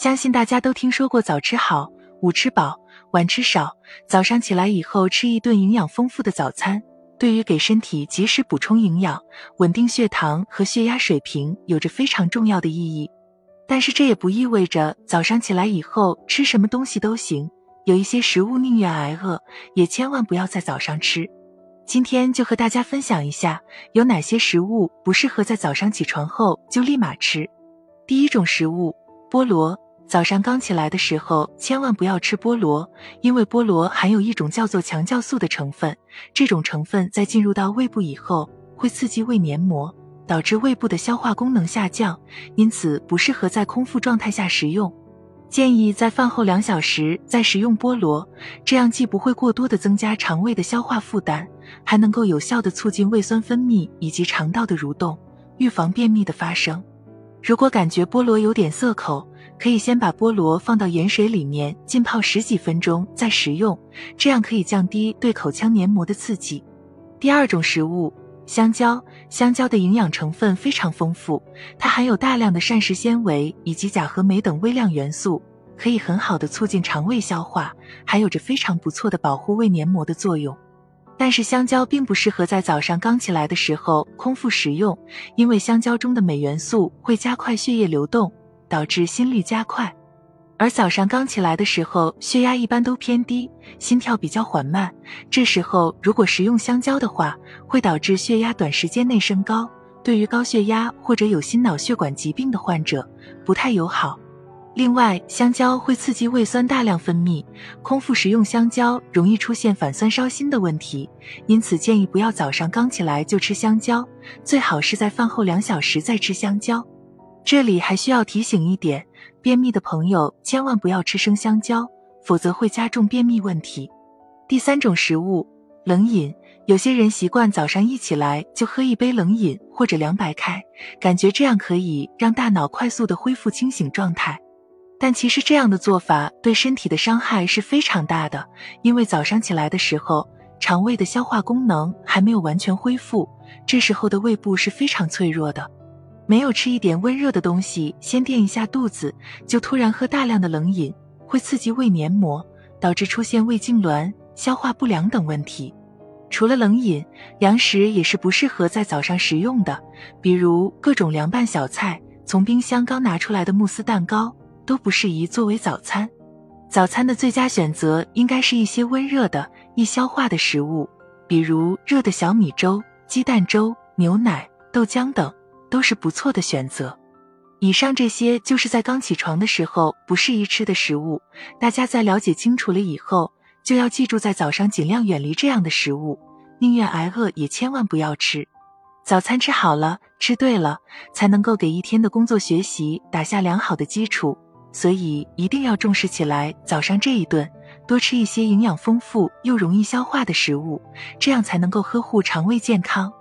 相信大家都听说过早吃好，午吃饱，晚吃少。早上起来以后吃一顿营养丰富的早餐，对于给身体及时补充营养、稳定血糖和血压水平有着非常重要的意义。但是这也不意味着早上起来以后吃什么东西都行，有一些食物宁愿挨饿，也千万不要在早上吃。今天就和大家分享一下有哪些食物不适合在早上起床后就立马吃。第一种食物，菠萝。早上刚起来的时候，千万不要吃菠萝，因为菠萝含有一种叫做强酵素的成分。这种成分在进入到胃部以后，会刺激胃黏膜，导致胃部的消化功能下降，因此不适合在空腹状态下食用。建议在饭后两小时再食用菠萝，这样既不会过多的增加肠胃的消化负担，还能够有效的促进胃酸分泌以及肠道的蠕动，预防便秘的发生。如果感觉菠萝有点涩口，可以先把菠萝放到盐水里面浸泡十几分钟再食用，这样可以降低对口腔黏膜的刺激。第二种食物，香蕉。香蕉的营养成分非常丰富，它含有大量的膳食纤维以及钾和镁等微量元素，可以很好的促进肠胃消化，还有着非常不错的保护胃黏膜的作用。但是香蕉并不适合在早上刚起来的时候空腹食用，因为香蕉中的镁元素会加快血液流动。导致心率加快，而早上刚起来的时候，血压一般都偏低，心跳比较缓慢。这时候如果食用香蕉的话，会导致血压短时间内升高，对于高血压或者有心脑血管疾病的患者不太友好。另外，香蕉会刺激胃酸大量分泌，空腹食用香蕉容易出现反酸烧心的问题，因此建议不要早上刚起来就吃香蕉，最好是在饭后两小时再吃香蕉。这里还需要提醒一点，便秘的朋友千万不要吃生香蕉，否则会加重便秘问题。第三种食物，冷饮。有些人习惯早上一起来就喝一杯冷饮或者凉白开，感觉这样可以让大脑快速的恢复清醒状态。但其实这样的做法对身体的伤害是非常大的，因为早上起来的时候，肠胃的消化功能还没有完全恢复，这时候的胃部是非常脆弱的。没有吃一点温热的东西，先垫一下肚子，就突然喝大量的冷饮，会刺激胃黏膜，导致出现胃痉挛、消化不良等问题。除了冷饮，凉食也是不适合在早上食用的，比如各种凉拌小菜、从冰箱刚拿出来的慕斯蛋糕，都不适宜作为早餐。早餐的最佳选择应该是一些温热的、易消化的食物，比如热的小米粥、鸡蛋粥、牛奶、豆浆等。都是不错的选择。以上这些就是在刚起床的时候不适宜吃的食物。大家在了解清楚了以后，就要记住在早上尽量远离这样的食物，宁愿挨饿也千万不要吃。早餐吃好了，吃对了，才能够给一天的工作学习打下良好的基础。所以一定要重视起来，早上这一顿多吃一些营养丰富又容易消化的食物，这样才能够呵护肠胃健康。